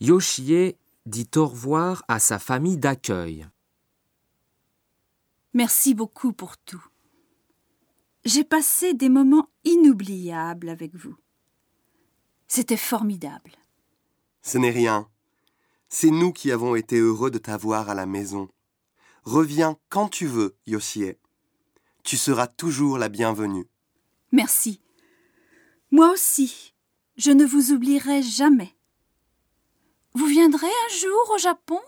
Yoshie dit au revoir à sa famille d'accueil. Merci beaucoup pour tout. J'ai passé des moments inoubliables avec vous. C'était formidable. Ce n'est rien. C'est nous qui avons été heureux de t'avoir à la maison. Reviens quand tu veux, Yoshie. Tu seras toujours la bienvenue. Merci. Moi aussi, je ne vous oublierai jamais. Vous viendrez un jour au Japon?